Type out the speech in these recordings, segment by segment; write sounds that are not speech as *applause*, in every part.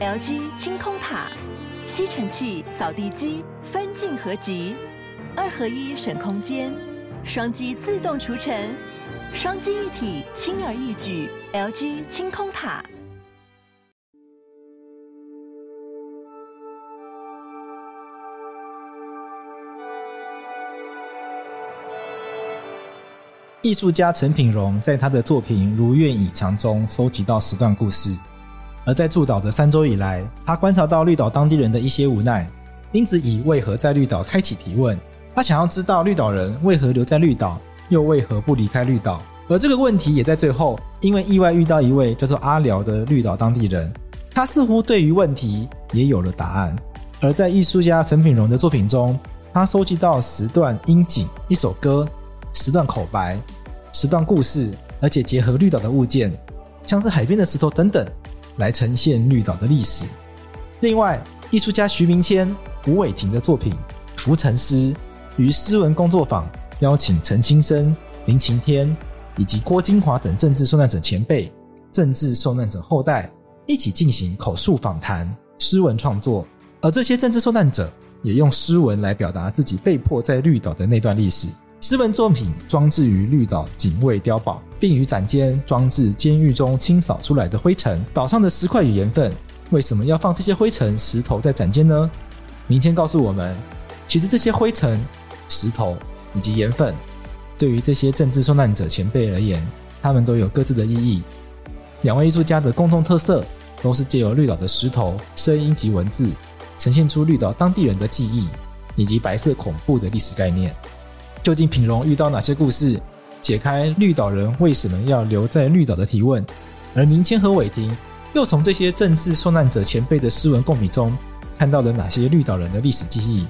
LG 清空塔，吸尘器、扫地机分镜合集，二合一省空间，双击自动除尘，双机一体轻而易举。LG 清空塔。艺术家陈品荣在他的作品《如愿以偿》中收集到十段故事，而在驻岛的三周以来，他观察到绿岛当地人的一些无奈，因此以为何在绿岛开启提问。他想要知道绿岛人为何留在绿岛，又为何不离开绿岛。而这个问题也在最后，因为意外遇到一位叫做阿辽的绿岛当地人，他似乎对于问题也有了答案。而在艺术家陈品荣的作品中，他收集到十段音景、一首歌。十段口白，十段故事，而且结合绿岛的物件，像是海边的石头等等，来呈现绿岛的历史。另外，艺术家徐明谦、吴伟霆的作品《浮沉诗》于诗文工作坊邀请陈清生、林晴天以及郭金华等政治受难者前辈、政治受难者后代一起进行口述访谈、诗文创作，而这些政治受难者也用诗文来表达自己被迫在绿岛的那段历史。诗文作品装置于绿岛警卫碉堡，并于展间装置监狱中清扫出来的灰尘。岛上的石块与盐分，为什么要放这些灰尘、石头在展间呢？明谦告诉我们，其实这些灰尘、石头以及盐分，对于这些政治受难者前辈而言，他们都有各自的意义。两位艺术家的共同特色，都是借由绿岛的石头、声音及文字，呈现出绿岛当地人的记忆，以及白色恐怖的历史概念。究竟品荣遇到哪些故事？解开绿岛人为什么要留在绿岛的提问，而明谦和伟霆又从这些政治受难者前辈的诗文共鸣中，看到了哪些绿岛人的历史记忆？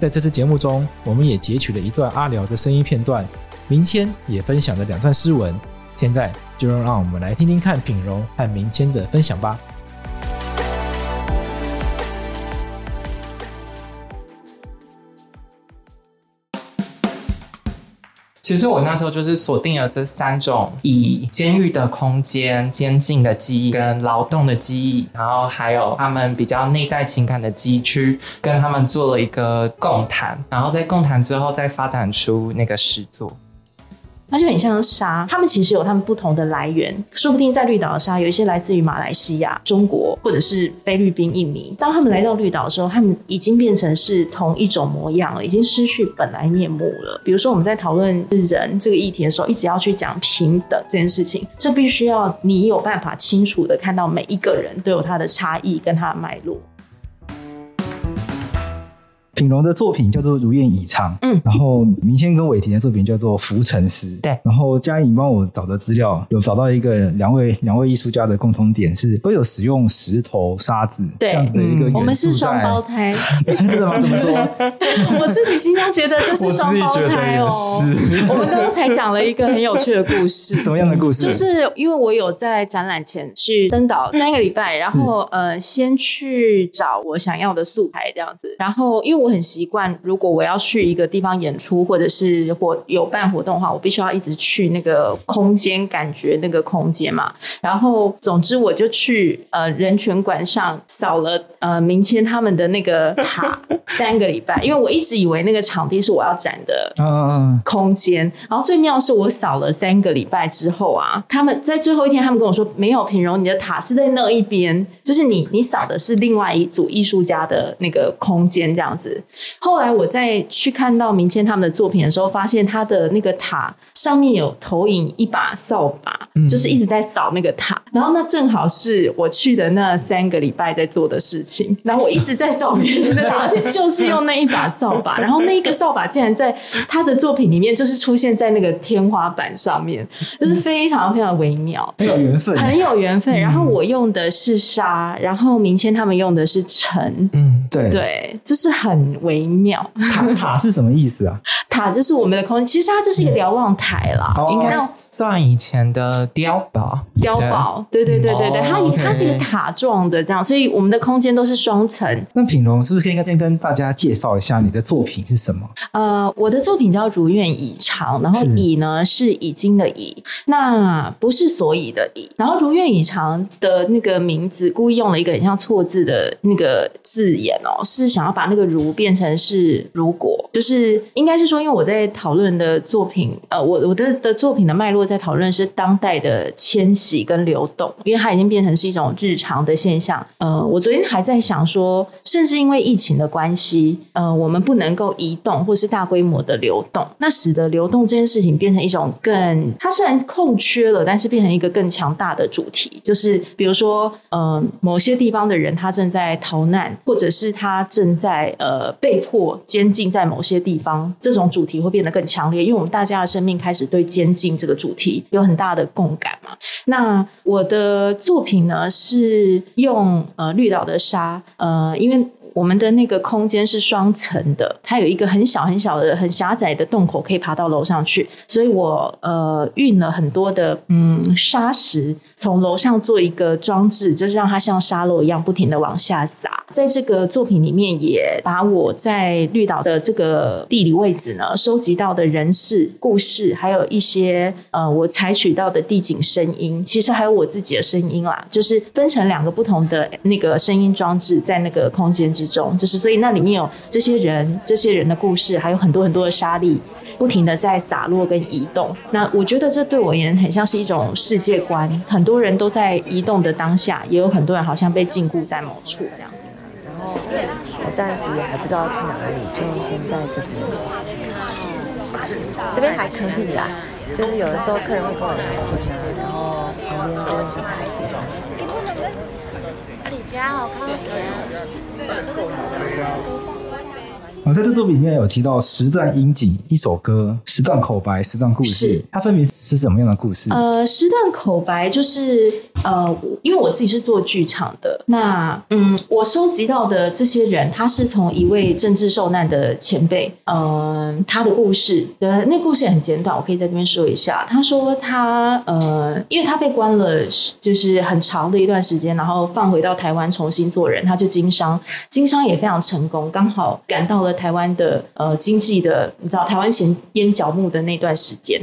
在这次节目中，我们也截取了一段阿辽的声音片段，明谦也分享了两段诗文。现在就让我们来听听看品荣和明谦的分享吧。其实我那时候就是锁定了这三种，以监狱的空间、监禁的记忆跟劳动的记忆，然后还有他们比较内在情感的机区，跟他们做了一个共谈，然后在共谈之后再发展出那个诗作。它就很像沙，他们其实有他们不同的来源，说不定在绿岛的沙有一些来自于马来西亚、中国或者是菲律宾、印尼。当他们来到绿岛的时候，他们已经变成是同一种模样了，已经失去本来面目了。比如说我们在讨论人这个议题的时候，一直要去讲平等这件事情，这必须要你有办法清楚的看到每一个人都有他的差异跟他的脉络。品荣的作品叫做《如愿以偿》，嗯，然后明谦跟伟霆的作品叫做《浮沉诗》，对。然后佳颖帮我找的资料有找到一个两位两位艺术家的共同点是都有使用石头、沙子这样子的一个元素在。我们是双胞胎，*laughs* 真的吗？怎么说？*laughs* 我自己心中觉得这是双胞胎哦。我 *laughs* 们刚刚才讲了一个很有趣的故事，什么样的故事？就是因为我有在展览前去登岛三个礼拜，然后呃，先去找我想要的素材这样子，然后因为。我很习惯，如果我要去一个地方演出，或者是活有办活动的话，我必须要一直去那个空间，感觉那个空间嘛。然后，总之我就去呃人权馆上扫了呃明谦他们的那个塔 *laughs* 三个礼拜，因为我一直以为那个场地是我要展的空间。然后最妙是我扫了三个礼拜之后啊，他们在最后一天，他们跟我说没有，品荣，你的塔是在那一边，就是你你扫的是另外一组艺术家的那个空间这样子。后来我再去看到明谦他们的作品的时候，发现他的那个塔上面有投影一把扫把，嗯、就是一直在扫那个塔。然后那正好是我去的那三个礼拜在做的事情。然后我一直在扫别人的塔，而且就是用那一把扫把。*laughs* 然后那一个扫把竟然在他的作品里面就是出现在那个天花板上面，就是非常非常微妙，很有缘分，很有缘分。然后我用的是沙，然后明谦他们用的是尘。嗯，对对，就是很。很微妙。塔塔是什么意思啊？*laughs* 塔就是我们的空间，其实它就是一个瞭望台啦，嗯、应该算以前的碉堡。碉堡，对对对对对，它、哦、它是一个塔状的这样，所以我们的空间都是双层。那品荣是不是可以先跟大家介绍一下你的作品是什么？呃，我的作品叫《如愿以偿》，然后“以”呢是已经的“以”，那不是所以的“以”。然后“如愿以偿”的那个名字故意用了一个很像错字的那个字眼哦，是想要把那个“如”变成是“如果”，就是应该是说，因为我在讨论的作品，呃，我我的的作品的脉络在讨论是当代的迁徙跟流动，因为它已经变成是一种日常的现象。呃，我昨天还在想说，甚至因为疫情的关系，呃，我们不能够移动或是大规模的流动，那使得流动这件事情变成一种更，它虽然空缺了，但是变成一个更强大的主题，就是比如说，呃，某些地方的人他正在逃难，或者是他正在呃被迫监禁在某些地方，这种主题会变得更强烈，因为我们大家的生命开始对监禁这个主题有很大的共感嘛。那我的作品呢，是用呃绿岛的沙，呃，因为。我们的那个空间是双层的，它有一个很小很小的、很狭窄的洞口，可以爬到楼上去。所以我呃运了很多的嗯沙石，从楼上做一个装置，就是让它像沙漏一样不停的往下洒。在这个作品里面，也把我在绿岛的这个地理位置呢，收集到的人事故事，还有一些呃我采取到的地景声音，其实还有我自己的声音啦，就是分成两个不同的那个声音装置在那个空间之中，就是所以那里面有这些人、这些人的故事，还有很多很多的沙粒，不停的在洒落跟移动。那我觉得这对我而言很像是一种世界观，很多人都在移动的当下，也有很多人好像被禁锢在某处这样子。然后我暂时也还不知道去哪里，就先在这边。这边还可以啦，就是有的时候客人会跟我聊天啊，然后旁边这边就是海边。家好看在购物我在这作品里面有提到十段音景，一首歌，十段口白，十段故事，它分别是什么样的故事？呃，十段口白就是呃，因为我自己是做剧场的，那嗯，我收集到的这些人，他是从一位政治受难的前辈，嗯、呃，他的故事，呃，那故事也很简短，我可以在这边说一下。他说他呃，因为他被关了，就是很长的一段时间，然后放回到台湾重新做人，他就经商，经商也非常成功，刚好赶到了。台湾的呃经济的，你知道台湾前边角木的那段时间。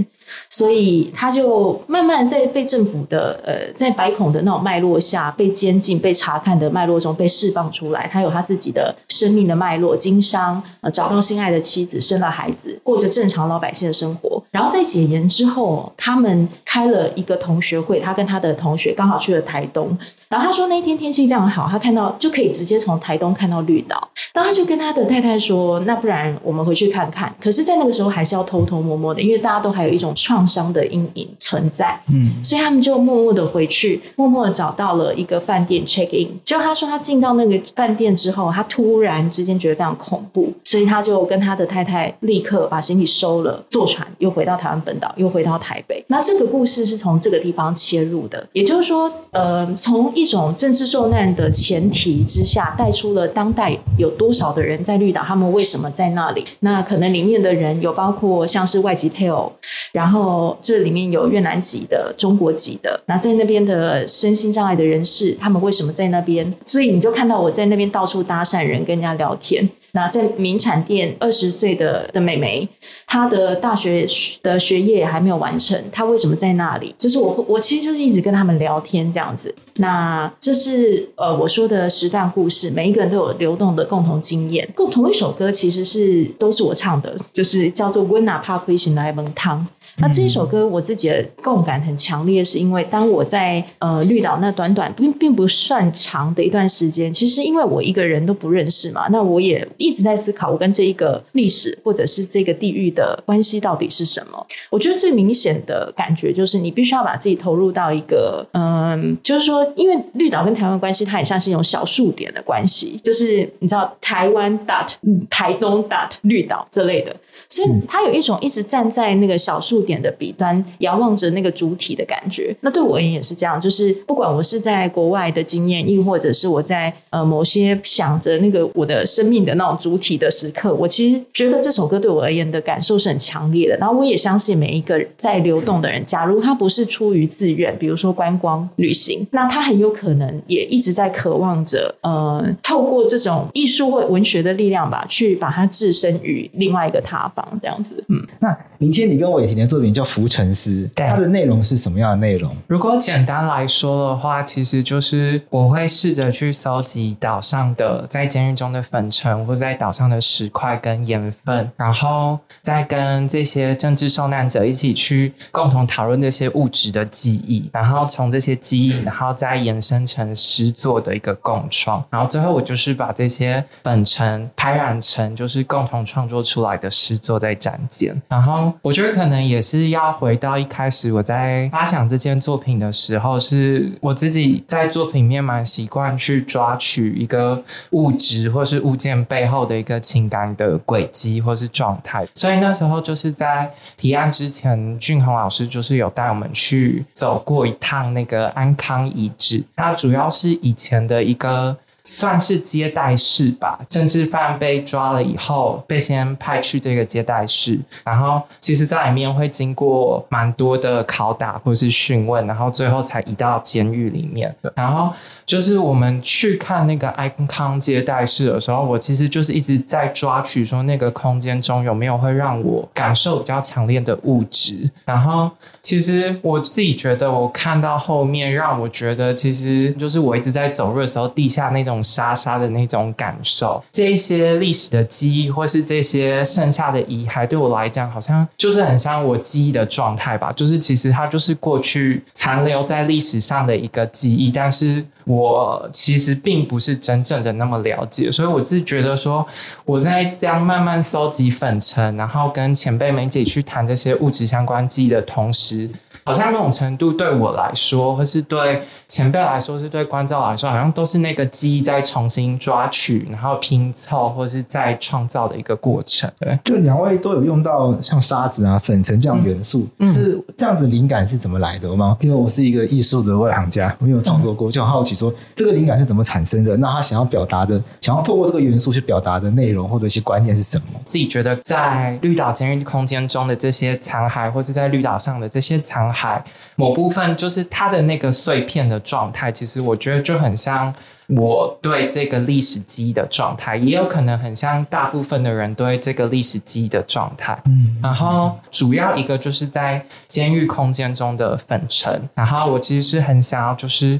所以他就慢慢在被政府的呃，在百孔的那种脉络下，被监禁、被查看的脉络中被释放出来。他有他自己的生命的脉络，经商，呃，找到心爱的妻子，生了孩子，过着正常老百姓的生活。然后在解严之后，他们开了一个同学会，他跟他的同学刚好去了台东。然后他说那一天天气非常好，他看到就可以直接从台东看到绿岛。然后他就跟他的太太说：“那不然我们回去看看。”可是，在那个时候还是要偷偷摸摸的，因为大家都还有一种。创伤的阴影存在，嗯，所以他们就默默的回去，默默的找到了一个饭店 check in。就他说他进到那个饭店之后，他突然之间觉得非常恐怖，所以他就跟他的太太立刻把行李收了，坐船又回到台湾本岛，又回到台北。那这个故事是从这个地方切入的，也就是说，呃，从一种政治受难的前提之下，带出了当代有多少的人在绿岛，他们为什么在那里？那可能里面的人有包括像是外籍配偶，然后。然后这里面有越南籍的、中国籍的，那在那边的身心障碍的人士，他们为什么在那边？所以你就看到我在那边到处搭讪人，跟人家聊天。那在名产店二十岁的的妹妹，她的大学的学业还没有完成，她为什么在那里？就是我我其实就是一直跟他们聊天这样子。那这是呃我说的十段故事，每一个人都有流动的共同经验。共同一首歌其实是都是我唱的，就是叫做《温拿帕亏醒来蒙汤》。那这一首歌我自己的共感很强烈，是因为当我在呃绿岛那短短并并不算长的一段时间，其实因为我一个人都不认识嘛，那我也。一直在思考我跟这一个历史或者是这个地域的关系到底是什么？我觉得最明显的感觉就是你必须要把自己投入到一个嗯，就是说，因为绿岛跟台湾关系，它也像是一种小数点的关系，就是你知道台湾 dot 台东 dot 绿岛这类的，所以它有一种一直站在那个小数点点的彼端，遥望着那个主体的感觉。那对我而言也是这样，就是不管我是在国外的经验，亦或者是我在呃某些想着那个我的生命的那种主体的时刻，我其实觉得这首歌对我而言的感受是很强烈的。然后我也相信每一个在流动的人，假如他不是出于自愿，比如说观光旅行，那他很有可能也一直在渴望着，呃，透过这种艺术或文学的力量吧，去把它置身于另外一个他方，这样子。嗯，那明天，你跟韦婷的作品叫《浮沉诗》，它的内容是什么样的内容？如果简单来说的话，其实就是我会试着去搜集岛上的在监狱中的粉尘，或者在岛上的石块跟盐分，然后再跟这些政治受难者一起去共同讨论这些物质的记忆，然后从这些记忆，然后再延伸成诗作的一个共创，然后最后我就是把这些粉尘拍染成就是共同创作出来的诗作在展现，然后我觉得可能也是要回到一开始我在发想这件作品的时候，是我自己在作品面蛮习惯去抓取一个物质或是物件背后后的一个情感的轨迹或是状态，所以那时候就是在提案之前，俊宏老师就是有带我们去走过一趟那个安康遗址，它主要是以前的一个。算是接待室吧。政治犯被抓了以后，被先派去这个接待室，然后其实在里面会经过蛮多的拷打或是讯问，然后最后才移到监狱里面。然后就是我们去看那个安康接待室的时候，我其实就是一直在抓取说那个空间中有没有会让我感受比较强烈的物质。然后其实我自己觉得，我看到后面让我觉得，其实就是我一直在走路的时候，地下那种。沙沙的那种感受，这些历史的记忆，或是这些剩下的遗骸，对我来讲，好像就是很像我记忆的状态吧。就是其实它就是过去残留在历史上的一个记忆，但是我其实并不是真正的那么了解。所以我自觉得说，我在这样慢慢搜集粉尘，然后跟前辈们一起去谈这些物质相关记忆的同时。好像某种程度对我来说，或是对前辈来说，是对观众来说，好像都是那个记忆在重新抓取，然后拼凑，或是再创造的一个过程。对，就两位都有用到像沙子啊、粉尘这样元素，嗯、是这样子灵感是怎么来的吗？因为我是一个艺术的外行家，我没有创作过，就很好奇说这个灵感是怎么产生的？那他想要表达的，想要透过这个元素去表达的内容或者一些观念是什么？自己觉得在绿岛监狱空间中的这些残骸，或是在绿岛上的这些残骸。海某部分就是它的那个碎片的状态，其实我觉得就很像我对这个历史记忆的状态，也有可能很像大部分的人对这个历史记忆的状态。嗯，然后主要一个就是在监狱空间中的粉尘，然后我其实是很想要就是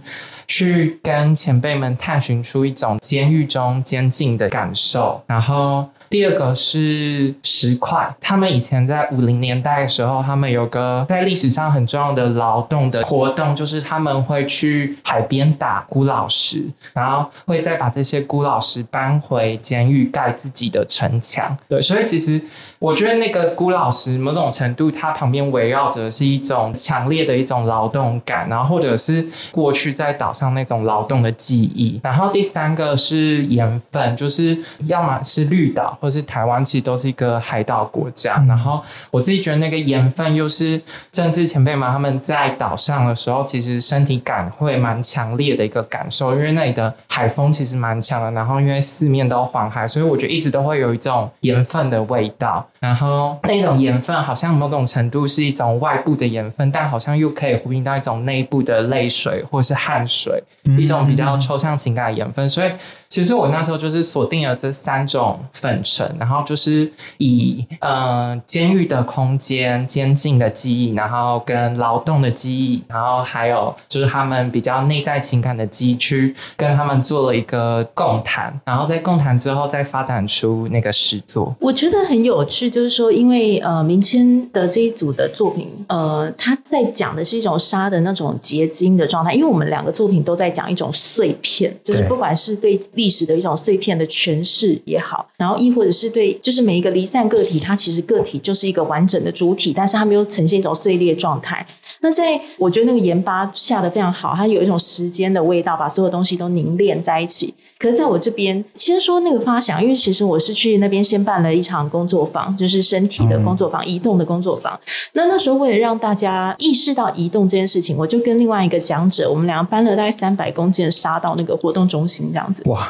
去跟前辈们探寻出一种监狱中监禁的感受，然后。第二个是石块，他们以前在五零年代的时候，他们有个在历史上很重要的劳动的活动，就是他们会去海边打孤老石，然后会再把这些孤老石搬回监狱盖自己的城墙。对，所以其实我觉得那个孤老石某种程度，它旁边围绕着是一种强烈的一种劳动感，然后或者是过去在岛上上那种劳动的记忆。然后第三个是盐分，就是要么是绿岛。或是台湾其实都是一个海岛国家，然后我自己觉得那个盐分又是政治前辈们他们在岛上的时候，其实身体感会蛮强烈的一个感受，因为那里的海风其实蛮强的，然后因为四面都环海，所以我觉得一直都会有一种盐分的味道。然后那种盐分好像某种程度是一种外部的盐分，但好像又可以呼应到一种内部的泪水或是汗水，一种比较抽象情感的盐分。所以其实我那时候就是锁定了这三种粉尘，然后就是以呃监狱的空间、监禁的记忆，然后跟劳动的记忆，然后还有就是他们比较内在情感的记忆，去跟他们做了一个共谈，然后在共谈之后再发展出那个诗作。我觉得很有趣。就是说，因为呃，明谦的这一组的作品，呃，他在讲的是一种沙的那种结晶的状态。因为我们两个作品都在讲一种碎片，就是不管是对历史的一种碎片的诠释也好，然后亦或者是对，就是每一个离散个体，它其实个体就是一个完整的主体，但是它没有呈现一种碎裂状态。那在我觉得那个盐巴下的非常好，它有一种时间的味道，把所有东西都凝练在一起。可是在我这边，先说那个发想，因为其实我是去那边先办了一场工作坊，就是身体的工作坊，移动的工作坊。那那时候为了让大家意识到移动这件事情，我就跟另外一个讲者，我们两个搬了大概三百公斤的沙到那个活动中心这样子。哇！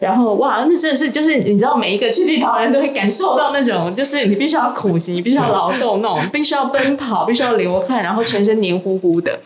然后哇，那真的是就是你知道，每一个去绿岛人都会感受到那种，就是你必须要苦行，你必须要劳动那种，必须要奔跑，必须要流汗，然后全身黏糊糊的。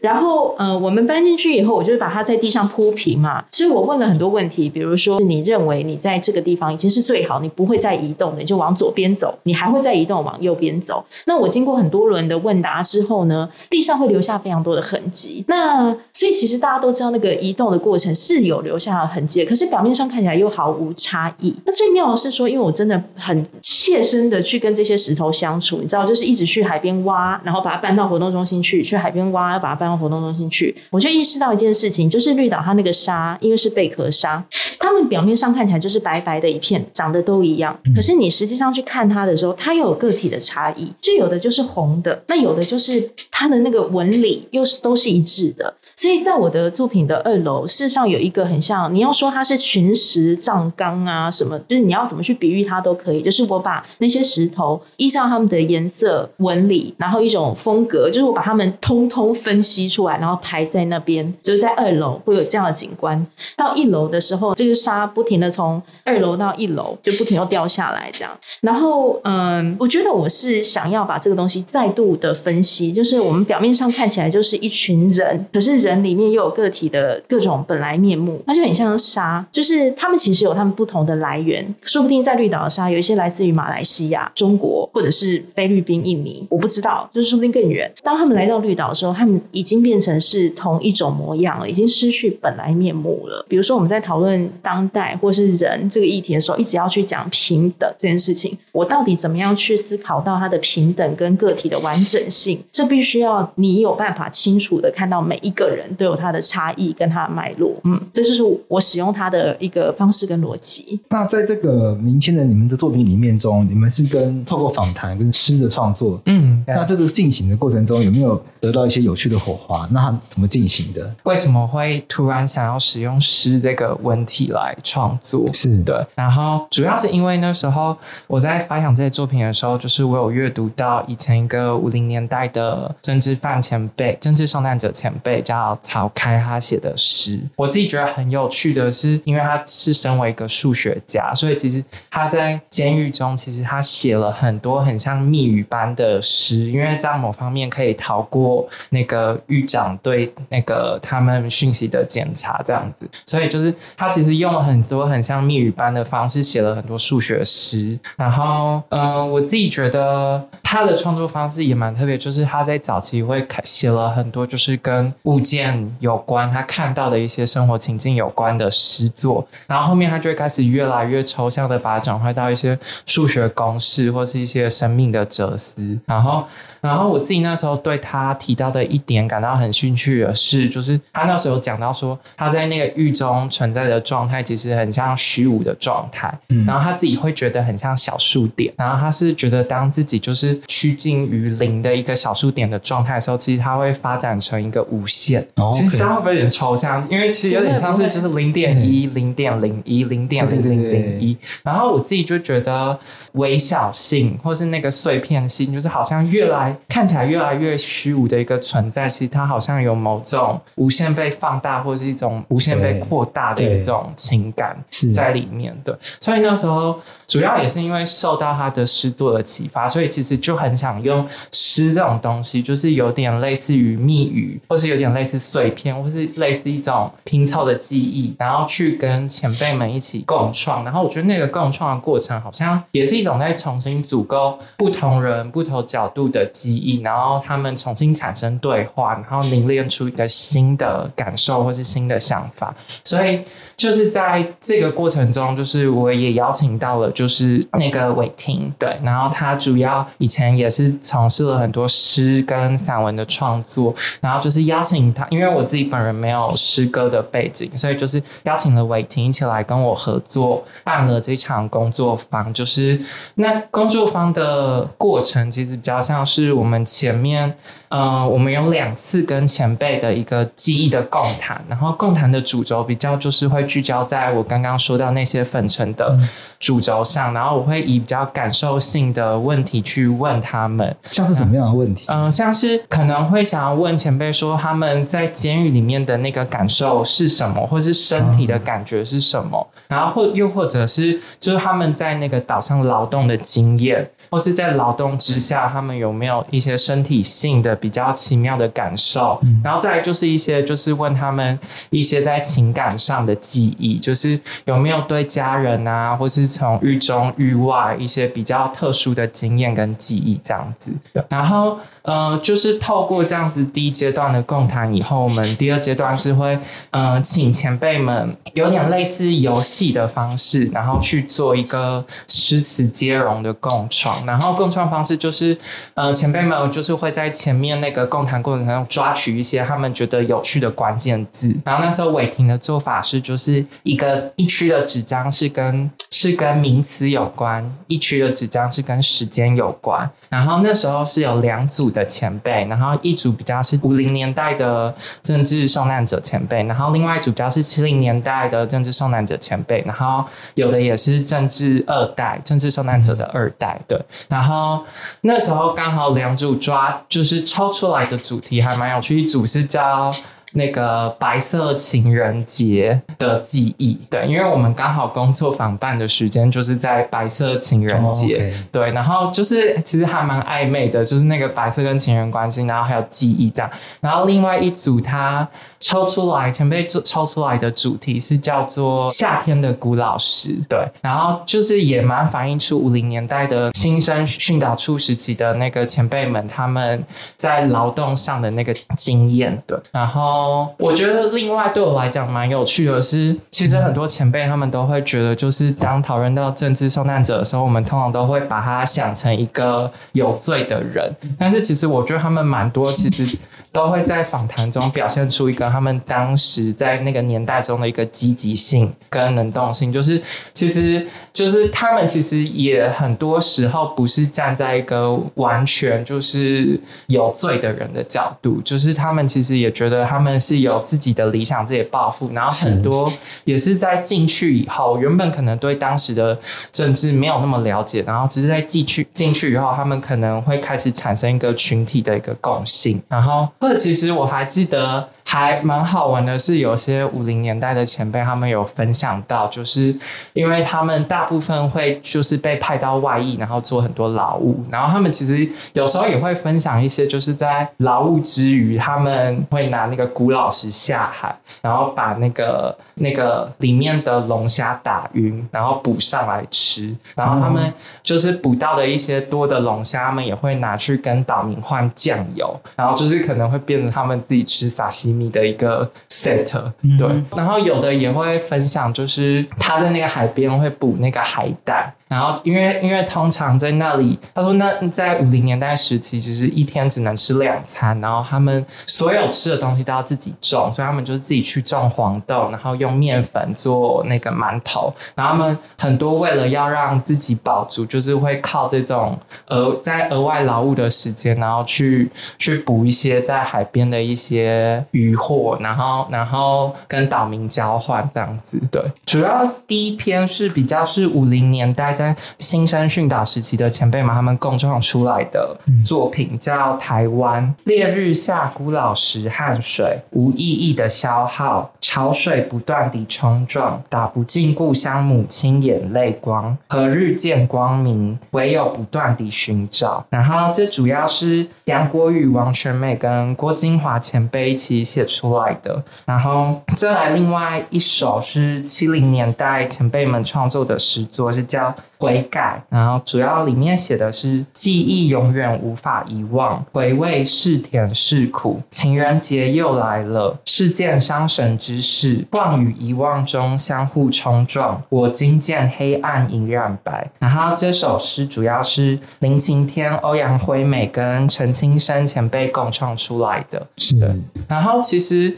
然后呃，我们搬进去以后，我就把它在地上铺平嘛。其实我问了很多。问题，比如说，你认为你在这个地方已经是最好，你不会再移动的，你就往左边走，你还会再移动往右边走。那我经过很多轮的问答之后呢，地上会留下非常多的痕迹。那所以其实大家都知道，那个移动的过程是有留下痕迹，可是表面上看起来又毫无差异。那最妙的是说，因为我真的很切身的去跟这些石头相处，你知道，就是一直去海边挖，然后把它搬到活动中心去，去海边挖，把它搬到活动中心去，我就意识到一件事情，就是绿岛它那个沙，因为是贝壳沙，它们表面上看起来就是白白的一片，长得都一样。可是你实际上去看它的时候，它又有个体的差异，就有的就是红的，那有的就是它的那个纹理又是都是一致的。所以在我的作品的二楼，事实上有一个很像，你要说它是群石障缸啊什么，就是你要怎么去比喻它都可以。就是我把那些石头依照它们的颜色、纹理，然后一种风格，就是我把它们通通分析出来，然后排在那边，就是在二楼会有这样的景观。到一楼的时候，这个沙不停的从二楼到一楼就不停又掉下来，这样。然后嗯，我觉得我是想要把这个东西再度的分析，就是我们表面上看起来就是一群人，可是人。人里面又有个体的各种本来面目，那就很像沙，就是他们其实有他们不同的来源，说不定在绿岛的沙有一些来自于马来西亚、中国，或者是菲律宾、印尼，我不知道，就是说不定更远。当他们来到绿岛的时候，他们已经变成是同一种模样了，已经失去本来面目了。比如说我们在讨论当代或是人这个议题的时候，一直要去讲平等这件事情，我到底怎么样去思考到它的平等跟个体的完整性？这必须要你有办法清楚的看到每一个人。都有他的差异跟他的脉络，嗯，这就是我使用它的一个方式跟逻辑。那在这个明天的你们的作品里面中，你们是跟透过访谈跟诗的创作，嗯，那这个进行的过程中有没有得到一些有趣的火花？那它怎么进行的？为什么会突然想要使用诗这个文体来创作？是对，然后主要是因为那时候我在发想这些作品的时候，就是我有阅读到以前一个五零年代的政治犯前辈、政治受难者前辈叫。曹开他写的诗，我自己觉得很有趣的是，因为他是身为一个数学家，所以其实他在监狱中，其实他写了很多很像密语般的诗，因为在某方面可以逃过那个狱长对那个他们讯息的检查，这样子，所以就是他其实用了很多很像密语般的方式写了很多数学诗。然后，嗯、我自己觉得他的创作方式也蛮特别，就是他在早期会写了很多就是跟物件。有关他看到的一些生活情境有关的诗作，然后后面他就会开始越来越抽象的把它转换到一些数学公式或是一些生命的哲思，然后。然后我自己那时候对他提到的一点感到很兴趣的是，就是他那时候讲到说，他在那个狱中存在的状态其实很像虚无的状态，嗯，然后他自己会觉得很像小数点，然后他是觉得当自己就是趋近于零的一个小数点的状态的时候，其实他会发展成一个无限。哦，其实这样会不会有点抽象？因为其实有点像是就是零点一、零点零一、零点零零零一，然后我自己就觉得微小性或是那个碎片性，就是好像越来。看起来越来越虚无的一个存在，其实它好像有某种无限被放大，或是一种无限被扩大的一种情感在里面的。所以那时候主要也是因为受到他的诗作的启发，所以其实就很想用诗这种东西，就是有点类似于密语，或是有点类似碎片，或是类似一种拼凑的记忆，然后去跟前辈们一起共创。然后我觉得那个共创的过程，好像也是一种在重新组构不同人、不同角度的。记忆，然后他们重新产生对话，然后凝练出一个新的感受或是新的想法。所以就是在这个过程中，就是我也邀请到了，就是那个伟霆，对，然后他主要以前也是从事了很多诗跟散文的创作，然后就是邀请他，因为我自己本人没有诗歌的背景，所以就是邀请了伟霆一起来跟我合作，办了这场工作坊。就是那工作坊的过程，其实比较像是我们前面，呃，我们有两次跟前辈的一个记忆的共谈，然后共谈的主轴比较就是会聚焦在我刚刚说到那些粉尘的主轴上，然后我会以比较感受性的问题去问他们，像是什么样的问题？嗯、呃，像是可能会想要问前辈说他们在监狱里面的那个感受是什么，或是身体的感觉是什么，然后或又或者是就是他们在那个岛上劳动的经验。或是在劳动之下，他们有没有一些身体性的比较奇妙的感受？嗯、然后再来就是一些，就是问他们一些在情感上的记忆，就是有没有对家人啊，或是从狱中狱外一些比较特殊的经验跟记忆这样子。然后，呃，就是透过这样子第一阶段的共谈以后，我们第二阶段是会，呃，请前辈们有点类似游戏的方式，然后去做一个诗词接融的共创。然后共创方式就是，呃，前辈们就是会在前面那个共谈过程中抓取一些他们觉得有趣的关键字。然后那时候伟霆的做法是，就是一个一区的纸张是跟是跟名词有关，一区的纸张是跟时间有关。然后那时候是有两组的前辈，然后一组比较是五零年代的政治受难者前辈，然后另外一组比较是七零年代的政治受难者前辈，然后有的也是政治二代，政治受难者的二代，对。然后那时候刚好两组抓，就是抽出来的主题还蛮有趣，一组是叫。那个白色情人节的记忆，对，因为我们刚好工作坊办的时间就是在白色情人节，oh, okay. 对，然后就是其实还蛮暧昧的，就是那个白色跟情人关系，然后还有记忆这样。然后另外一组他抽出来，前辈抽抽出来的主题是叫做夏天的古老师，对，然后就是也蛮反映出五零年代的新生训导处时期的那个前辈们他们在劳动上的那个经验，对，然后。哦，我觉得另外对我来讲蛮有趣的是，其实很多前辈他们都会觉得，就是当讨论到政治受难者的时候，我们通常都会把他想成一个有罪的人。但是其实我觉得他们蛮多，其实都会在访谈中表现出一个他们当时在那个年代中的一个积极性跟能动性。就是其实就是他们其实也很多时候不是站在一个完全就是有罪的人的角度，就是他们其实也觉得他们。是有自己的理想、自己的抱负，然后很多也是在进去以后，原本可能对当时的政治没有那么了解，然后只是在进去进去以后，他们可能会开始产生一个群体的一个共性。然后，那其实我还记得。还蛮好玩的是，有些五零年代的前辈，他们有分享到，就是因为他们大部分会就是被派到外役，然后做很多劳务，然后他们其实有时候也会分享一些，就是在劳务之余，他们会拿那个古老石下海，然后把那个。那个里面的龙虾打晕，然后捕上来吃。然后他们就是捕到的一些多的龙虾，他们也会拿去跟岛民换酱油，然后就是可能会变成他们自己吃沙西米的一个 set。对，然后有的也会分享，就是他在那个海边会捕那个海胆。然后，因为因为通常在那里，他说那在五零年代时期，其实一天只能吃两餐，然后他们所有吃的东西都要自己种，所以他们就是自己去种黄豆，然后用面粉做那个馒头，然后他们很多为了要让自己饱足，就是会靠这种额在额外劳务的时间，然后去去捕一些在海边的一些渔获，然后然后跟岛民交换这样子。对，主要第一篇是比较是五零年代。在新生训导时期的前辈们，他们共创出来的作品叫《台湾烈日下孤老时汗水无意义的消耗，潮水不断地冲撞，打不进故乡母亲眼泪光，何日见光明？唯有不断地寻找。然后这主要是杨国宇、王全美跟郭金华前辈一起写出来的。然后再来另外一首是七零年代前辈们创作的诗作，是叫。悔改，然后主要里面写的是记忆永远无法遗忘，回味是甜是苦，情人节又来了，是件伤神之事，忘与遗忘中相互冲撞，我今见黑暗隐染白。然后这首诗主要是林晴天、欧阳辉美跟陈青山前辈共创出来的，是的。然后其实。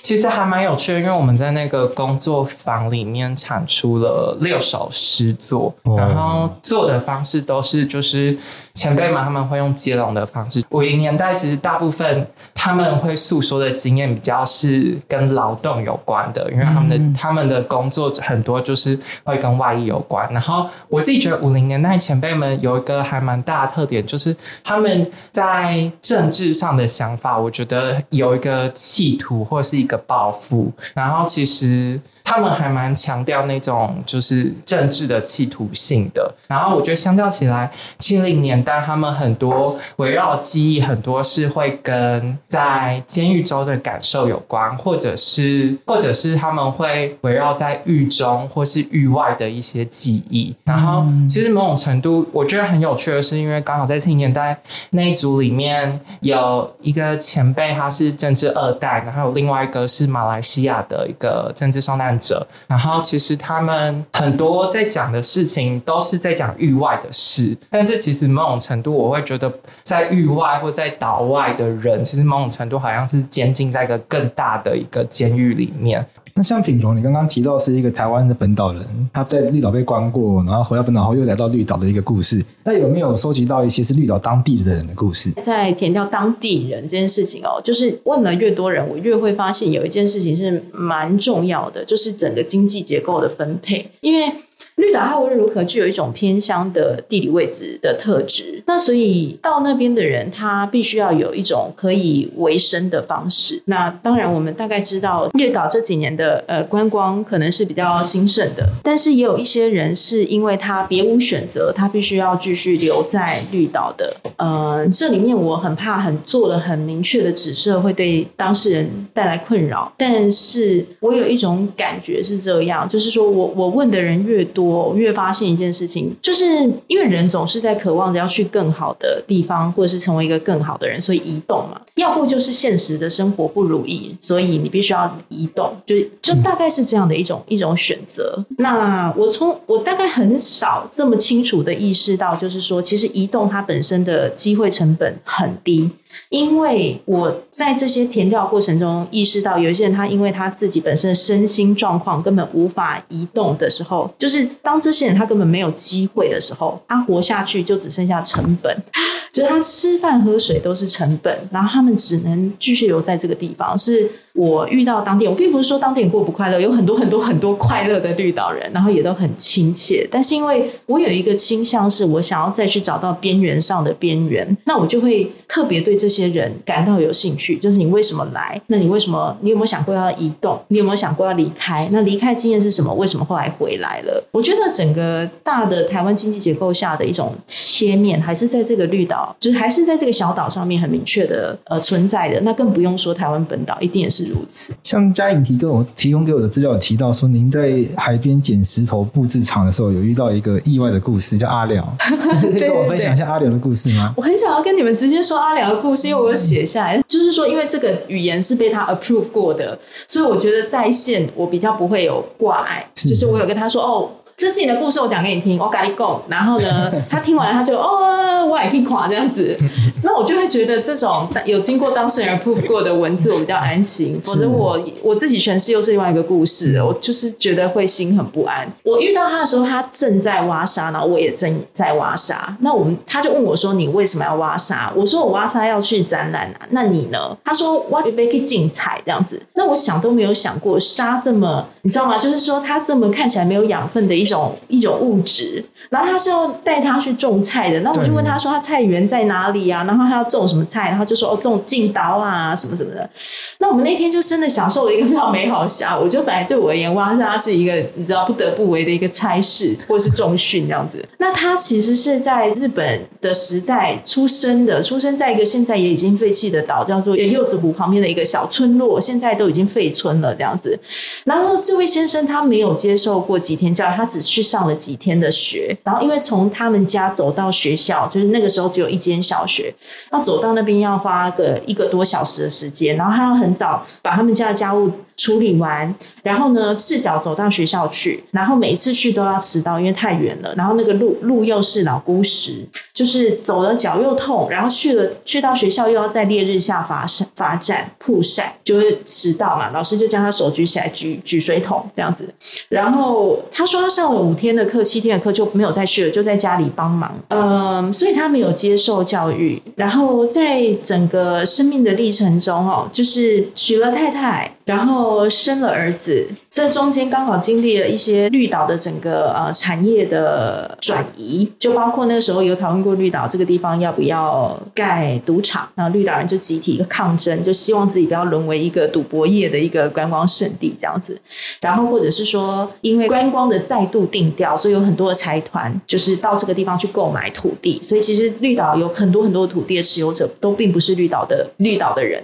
其实还蛮有趣的，因为我们在那个工作坊里面产出了六首诗作，然后做的方式都是就是前辈们他们会用接龙的方式。五零年代其实大部分他们会诉说的经验比较是跟劳动有关的，因为他们的、嗯、他们的工作很多就是会跟外衣有关。然后我自己觉得五零年代前辈们有一个还蛮大的特点，就是他们在政治上的想法，我觉得有一个企图或是。一个报复，然后其实。他们还蛮强调那种就是政治的企图性的，然后我觉得相较起来，七零年代他们很多围绕记忆，很多是会跟在监狱中的感受有关，或者是或者是他们会围绕在狱中或是狱外的一些记忆。然后其实某种程度，我觉得很有趣的是，因为刚好在七零年代那一组里面有一个前辈，他是政治二代，然后有另外一个是马来西亚的一个政治受难者，然后其实他们很多在讲的事情都是在讲域外的事，但是其实某种程度，我会觉得在域外或在岛外的人，其实某种程度好像是监禁在一个更大的一个监狱里面。那像品荣，你刚刚提到是一个台湾的本岛人，他在绿岛被关过，然后回到本岛后又来到绿岛的一个故事。那有没有收集到一些是绿岛当地的人的故事？在填掉当地人这件事情哦，就是问了越多人，我越会发现有一件事情是蛮重要的，就是整个经济结构的分配，因为。绿岛它无论如何具有一种偏乡的地理位置的特质，那所以到那边的人，他必须要有一种可以维生的方式。那当然，我们大概知道绿岛这几年的呃观光可能是比较兴盛的，但是也有一些人是因为他别无选择，他必须要继续留在绿岛的。呃，这里面我很怕很做了很明确的指示会对当事人带来困扰，但是我有一种感觉是这样，就是说我我问的人越多。我越发现一件事情，就是因为人总是在渴望着要去更好的地方，或者是成为一个更好的人，所以移动嘛。要不就是现实的生活不如意，所以你必须要移动，就就大概是这样的一种一种选择。那我从我大概很少这么清楚的意识到，就是说，其实移动它本身的机会成本很低。因为我在这些填掉过程中意识到，有一些人他因为他自己本身的身心状况根本无法移动的时候，就是当这些人他根本没有机会的时候，他活下去就只剩下成本，就是他吃饭喝水都是成本，然后他们只能继续留在这个地方是。我遇到当地，我并不是说当地人过不快乐，有很多很多很多快乐的绿岛人，然后也都很亲切。但是因为我有一个倾向，是我想要再去找到边缘上的边缘，那我就会特别对这些人感到有兴趣。就是你为什么来？那你为什么？你有没有想过要移动？你有没有想过要离开？那离开经验是什么？为什么后来回来了？我觉得整个大的台湾经济结构下的一种切面，还是在这个绿岛，就是还是在这个小岛上面很明确的呃存在的。那更不用说台湾本岛，一定也是。如此，像嘉颖提供我提供给我的资料有提到说，您在海边捡石头布置场的时候，有遇到一个意外的故事，叫阿廖。*laughs* 可以跟我分享一下阿廖的故事吗？我很想要跟你们直接说阿廖的故事，因为我有写下来。就是说，因为这个语言是被他 approve 过的，所以我觉得在线我比较不会有挂碍。就是我有跟他说哦。这是你的故事，我讲给你听，我跟你讲。然后呢，*laughs* 他听完了，他就哦，我也可以垮这样子。*laughs* 那我就会觉得这种有经过当事人 approve 过的文字，我比较安心。否则我我自己诠释又是另外一个故事，我就是觉得会心很不安。我遇到他的时候，他正在挖沙，然后我也正在挖沙。那我们他就问我说：“你为什么要挖沙？”我说：“我挖沙要去展览啊。”那你呢？他说：“挖贝可以竞彩这样子。”那我想都没有想过沙这么，你知道吗？就是说它这么看起来没有养分的。一种一种物质。然后他是要带他去种菜的，那我就问他说他菜园在哪里啊？然后他要种什么菜？然后就说哦，种晋刀啊什么什么的。那我们那天就真的享受了一个非常美好的下午。就本来对我而言，哇，他是一个你知道不得不为的一个差事或者是重训这样子。那他其实是在日本的时代出生的，出生在一个现在也已经废弃的岛，叫做柚子湖旁边的一个小村落，现在都已经废村了这样子。然后这位先生他没有接受过几天教育，他只去上了几天的学。然后，因为从他们家走到学校，就是那个时候只有一间小学，要走到那边要花个一个多小时的时间。然后他要很早把他们家的家务处理完，然后呢，赤脚走到学校去，然后每一次去都要迟到，因为太远了。然后那个路路又是老孤石，就是走了脚又痛，然后去了去到学校又要在烈日下罚罚站曝晒，就是迟到嘛。老师就将他手举起来举举水桶这样子。然后他说他上了五天的课，七天的课就没有再去了，就在家里帮忙。嗯，所以他没有接受教育。然后在整个生命的历程中，哦，就是娶了太太。然后生了儿子，这中间刚好经历了一些绿岛的整个呃产业的转移，就包括那个时候有讨论过绿岛这个地方要不要盖赌场，那绿岛人就集体抗争，就希望自己不要沦为一个赌博业的一个观光胜地这样子。然后或者是说，因为观光的再度定调，所以有很多的财团就是到这个地方去购买土地，所以其实绿岛有很多很多土地的持有者都并不是绿岛的绿岛的人。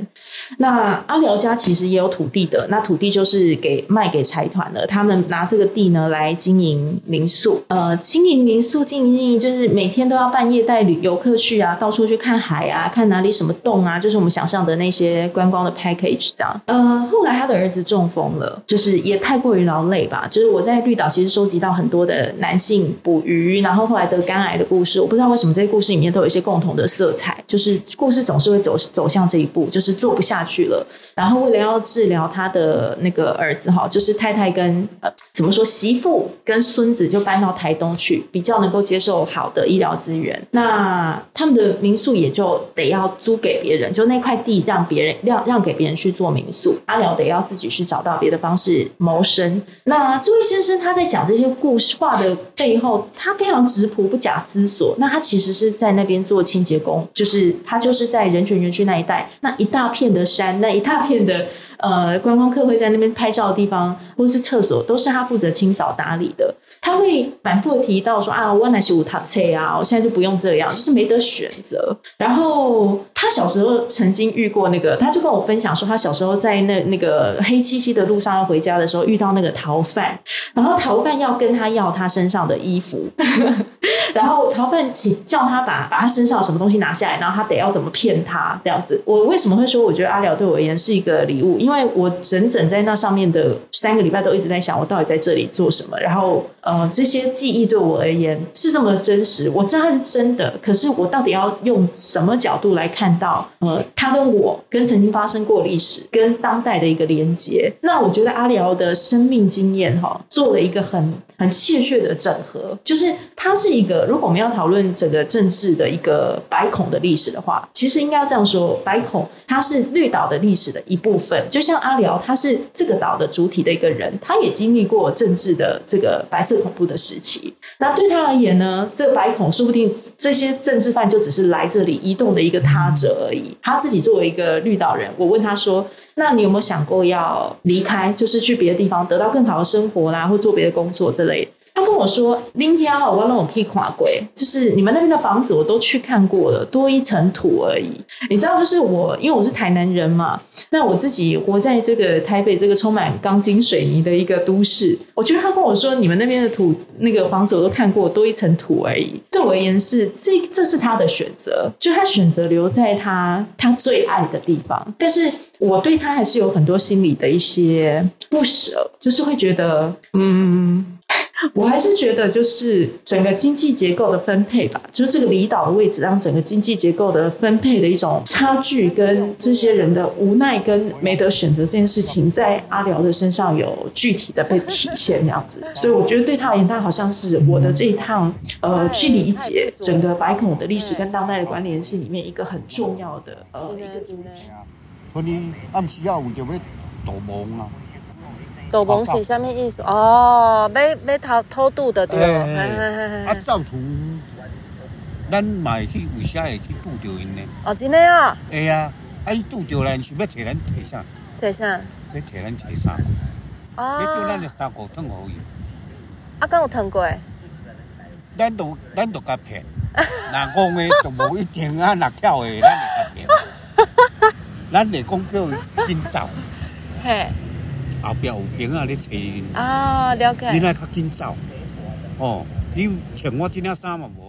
那阿辽家其实也有土地。的那土地就是给卖给财团了，他们拿这个地呢来经营民宿，呃，经营民宿经营，就是每天都要半夜带旅游客去啊，到处去看海啊，看哪里什么洞啊，就是我们想象的那些观光的 package 这样。呃，后来他的儿子中风了，就是也太过于劳累吧。就是我在绿岛其实收集到很多的男性捕鱼，然后后来得肝癌的故事，我不知道为什么这些故事里面都有一些共同的色彩，就是故事总是会走走向这一步，就是做不下去了，然后为了要治疗。他的那个儿子哈，就是太太跟呃，怎么说，媳妇跟孙子就搬到台东去，比较能够接受好的医疗资源。那他们的民宿也就得要租给别人，就那块地让别人让让给别人去做民宿。阿辽得要自己去找到别的方式谋生。那这位先生他在讲这些故事话的背后，他非常质朴，不假思索。那他其实是在那边做清洁工，就是他就是在人权园区那一带，那一大片的山，那一大片的。呃，观光客会在那边拍照的地方，或是厕所，都是他负责清扫打理的。他会反复提到说啊，我乃是无塔车啊，我现在就不用这样，就是没得选择。然后他小时候曾经遇过那个，他就跟我分享说，他小时候在那那个黑漆漆的路上要回家的时候，遇到那个逃犯，然后逃犯要跟他要他身上的衣服，*laughs* 然后逃犯请叫他把把他身上什么东西拿下来，然后他得要怎么骗他这样子。我为什么会说我觉得阿廖对我而言是一个礼物？因为我整整在那上面的三个礼拜都一直在想，我到底在这里做什么，然后。呃，这些记忆对我而言是这么的真实，我知道它是真的。可是我到底要用什么角度来看到，呃，它跟我跟曾经发生过历史跟当代的一个连接？那我觉得阿辽的生命经验哈，做了一个很很切确的整合，就是它是一个，如果我们要讨论整个政治的一个白孔的历史的话，其实应该要这样说，白孔它是绿岛的历史的一部分，就像阿辽他是这个岛的主体的一个人，他也经历过政治的这个白色。恐怖的时期，那对他而言呢？这个白孔说不定这些政治犯就只是来这里移动的一个他者而已。他自己作为一个绿岛人，我问他说：“那你有没有想过要离开，就是去别的地方得到更好的生活啦，或做别的工作之类的？”他跟我说：“林天好，我让我可以跨过，就是你们那边的房子我都去看过了，多一层土而已。你知道，就是我，因为我是台南人嘛，那我自己活在这个台北这个充满钢筋水泥的一个都市，我觉得他跟我说你们那边的土那个房子我都看过，多一层土而已。对我而言是这，这是他的选择，就他选择留在他他最爱的地方，但是我对他还是有很多心里的一些不舍，就是会觉得嗯。” *laughs* 我还是觉得，就是整个经济结构的分配吧，就是这个离岛的位置，让整个经济结构的分配的一种差距，跟这些人的无奈跟没得选择这件事情，在阿辽的身上有具体的被体现，这样子。*laughs* 所以我觉得对他而言，他好像是我的这一趟呃，去理解整个白孔的历史跟当代的关联性里面一个很重要的呃一个主题。斗篷是啥物意思？哦，要要偷偷渡的对。啊，造图，咱嘛会去为啥会去拄着因呢？哦，真的啊？会啊，啊，伊拄着咱是要摕咱摕啥？摕啥？要摕咱摕衫裤。哦。要叫咱的衫裤烫好伊。啊，敢有烫过？咱都咱都甲骗，*laughs* 若讲诶就无一定啊，若巧的，咱会甲骗。*laughs* 咱会讲叫紧走。嘿。后壁有兵啊，咧找因。啊，了解。你来较紧走。哦，你穿我这件衫嘛无。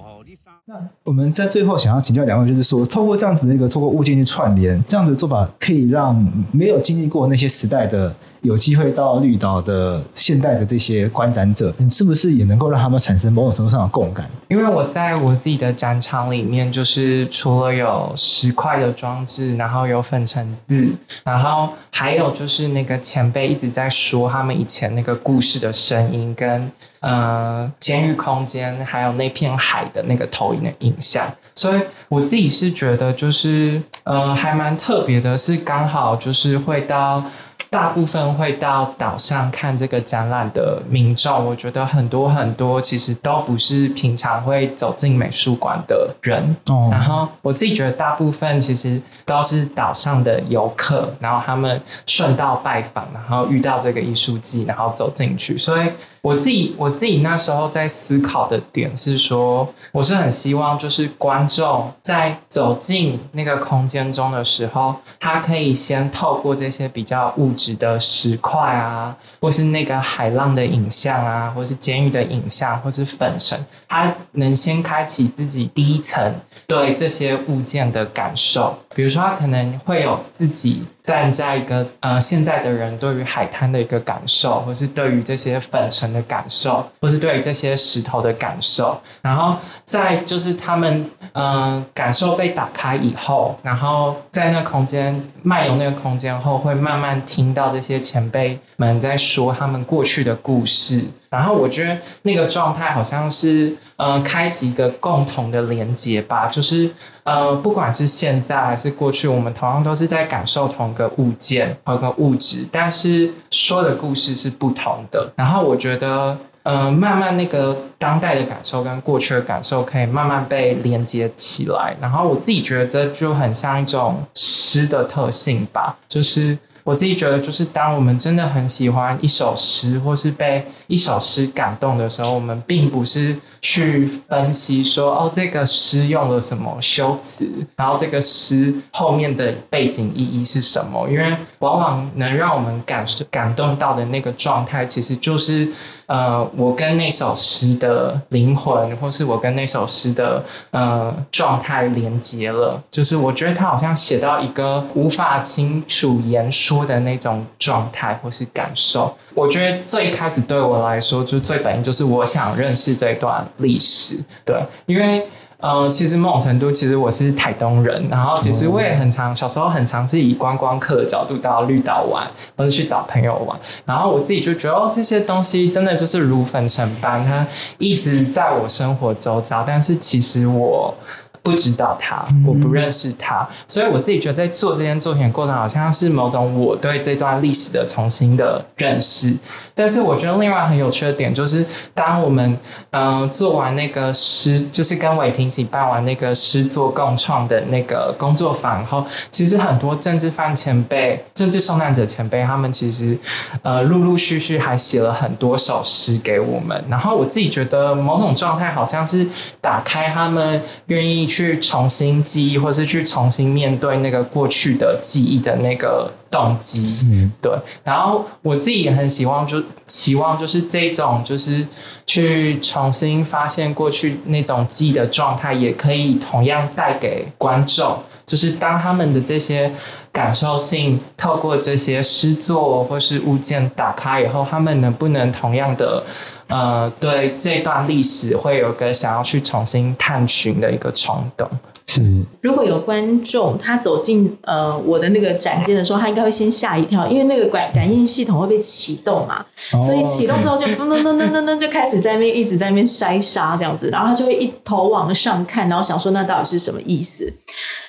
那我们在最后想要请教两位，就是说，透过这样子的一个透过物件去串联，这样的做法可以让没有经历过那些时代的，有机会到绿岛的现代的这些观展者，你是不是也能够让他们产生某种程度上的共感？因为我在我自己的展场里面，就是除了有石块的装置，然后有粉尘字，然后还有就是那个前辈一直在说他们以前那个故事的声音跟。呃，监狱空间还有那片海的那个投影的影像，所以我自己是觉得就是呃，还蛮特别的，是刚好就是会到。大部分会到岛上看这个展览的民众，我觉得很多很多其实都不是平常会走进美术馆的人。哦，然后我自己觉得大部分其实都是岛上的游客，然后他们顺道拜访，然后遇到这个艺术季，然后走进去。所以我自己我自己那时候在思考的点是说，我是很希望就是观众在走进那个空间中的时候，他可以先透过这些比较物。质的石块啊，或是那个海浪的影像啊，或是监狱的影像，或是粉尘，他能先开启自己第一层对这些物件的感受。比如说，他可能会有自己站在一个呃现在的人对于海滩的一个感受，或是对于这些粉尘的感受，或是对于这些石头的感受。然后在就是他们嗯、感受被打开以后，然后在那空间漫游那个空间后，会慢慢听到这些前辈们在说他们过去的故事。然后我觉得那个状态好像是，呃，开启一个共同的连接吧，就是，呃，不管是现在还是过去，我们同样都是在感受同个物件、同个物质，但是说的故事是不同的。然后我觉得，呃，慢慢那个当代的感受跟过去的感受可以慢慢被连接起来。然后我自己觉得这就很像一种诗的特性吧，就是。我自己觉得，就是当我们真的很喜欢一首诗，或是被一首诗感动的时候，我们并不是去分析说，哦，这个诗用了什么修辞，然后这个诗后面的背景意义是什么？因为往往能让我们感受感动到的那个状态，其实就是，呃，我跟那首诗的灵魂，或是我跟那首诗的呃状态连接了。就是我觉得他好像写到一个无法清楚言说。的那种状态或是感受，我觉得最开始对我来说，就是最本意就是我想认识这段历史，对，因为、呃，其实某种程度，其实我是台东人，然后其实我也很常小时候很常是以观光客的角度到绿岛玩，或者去找朋友玩，然后我自己就觉得哦，这些东西真的就是如粉尘般，它一直在我生活周遭，但是其实我。不知道他，我不认识他，嗯、所以我自己觉得在做这件作品的过程，好像是某种我对这段历史的重新的认识。但是我觉得另外很有趣的点就是，当我们嗯、呃、做完那个诗，就是跟伟霆一起办完那个诗作共创的那个工作坊后，其实很多政治犯前辈、政治受难者前辈，他们其实呃陆陆续续还写了很多首诗给我们。然后我自己觉得某种状态好像是打开他们愿意。去重新记忆，或是去重新面对那个过去的记忆的那个动机，嗯，对。然后我自己也很希望，就期望就是这种，就是去重新发现过去那种记忆的状态，也可以同样带给观众。就是当他们的这些感受性透过这些诗作或是物件打开以后，他们能不能同样的呃，对这段历史会有个想要去重新探寻的一个冲动？是。如果有观众他走进呃我的那个展间的时候，他应该会先吓一跳，因为那个感感应系统会被启动嘛，所以启动之后就噔噔噔噔噔噔就开始在那边一直在那边筛沙这样子，然后他就会一头往上看，然后想说那到底是什么意思？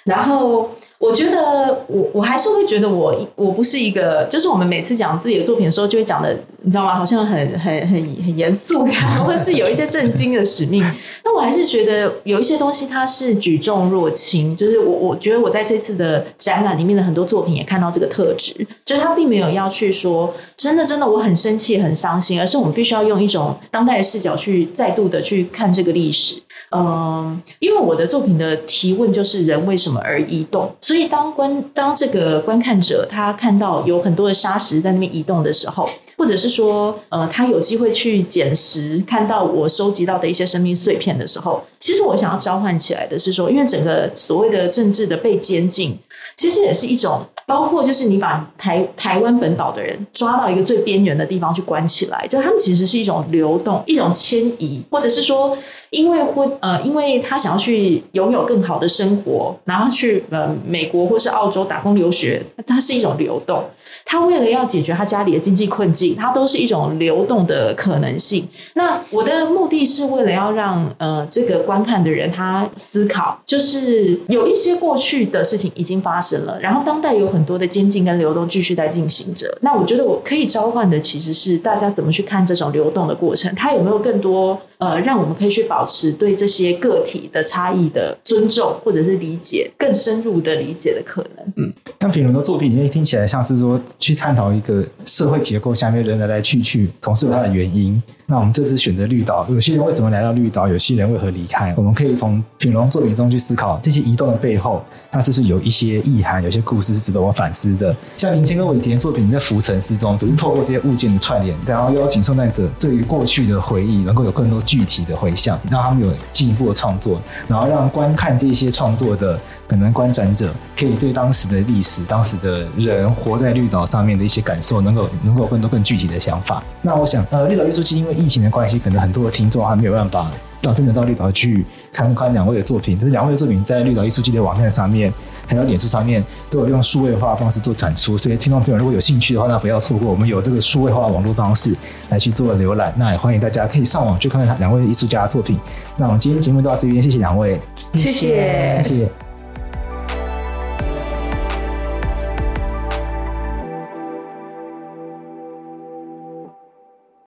然后我觉得我我还是会觉得我我不是一个，就是我们每次讲自己的作品的时候，就会讲的，你知道吗？好像很很很很严肃，*laughs* 或是有一些震惊的使命。那我还是觉得有一些东西它是举重若轻，就是我我觉得我在这次的展览里面的很多作品也看到这个特质，就是他并没有要去说真的真的我很生气很伤心，而是我们必须要用一种当代的视角去再度的去看这个历史。嗯，因为我的作品的提问就是人为什么而移动，所以当观当这个观看者他看到有很多的沙石在那边移动的时候，或者是说呃他有机会去捡拾看到我收集到的一些生命碎片的时候，其实我想要召唤起来的是说，因为整个所谓的政治的被监禁，其实也是一种包括就是你把台台湾本岛的人抓到一个最边缘的地方去关起来，就他们其实是一种流动，一种迁移，或者是说。因为婚呃，因为他想要去拥有更好的生活，然后去呃美国或是澳洲打工留学，它是一种流动。他为了要解决他家里的经济困境，它都是一种流动的可能性。那我的目的是为了要让呃这个观看的人他思考，就是有一些过去的事情已经发生了，然后当代有很多的监禁跟流动继续在进行着。那我觉得我可以召唤的其实是大家怎么去看这种流动的过程，它有没有更多呃让我们可以去保持对这些个体的差异的尊重，或者是理解更深入的理解的可能。嗯，但品荣的作品里面听起来像是说去探讨一个社会结构下面人来来去去，总是有它的原因。那我们这次选择绿岛，有些人为什么来到绿岛？有些人为何离开？我们可以从品龙作品中去思考这些移动的背后，它是不是有一些意涵，有些故事是值得我反思的？像林谦跟伟田作品，在浮沉之中，只是透过这些物件的串联，然后邀请受难者对于过去的回忆能够有更多具体的回响，让他们有进一步的创作，然后让观看这些创作的可能观展者，可以对当时的历史、当时的人活在绿岛上面的一些感受，能够能够有更多更具体的想法。那我想，呃，绿岛艺术季因为疫情的关系，可能很多的听众还没有办法到真的到绿岛去参观两位的作品。就是两位的作品在绿岛艺术季的网站上面，还有脸书上面都有用数位化的方式做展出。所以听众朋友如果有兴趣的话，那不要错过，我们有这个数位化的网络方式来去做浏览。那也欢迎大家可以上网去看看两位艺术家的作品。那我们今天节目就到这边，谢谢两位，谢谢，谢谢。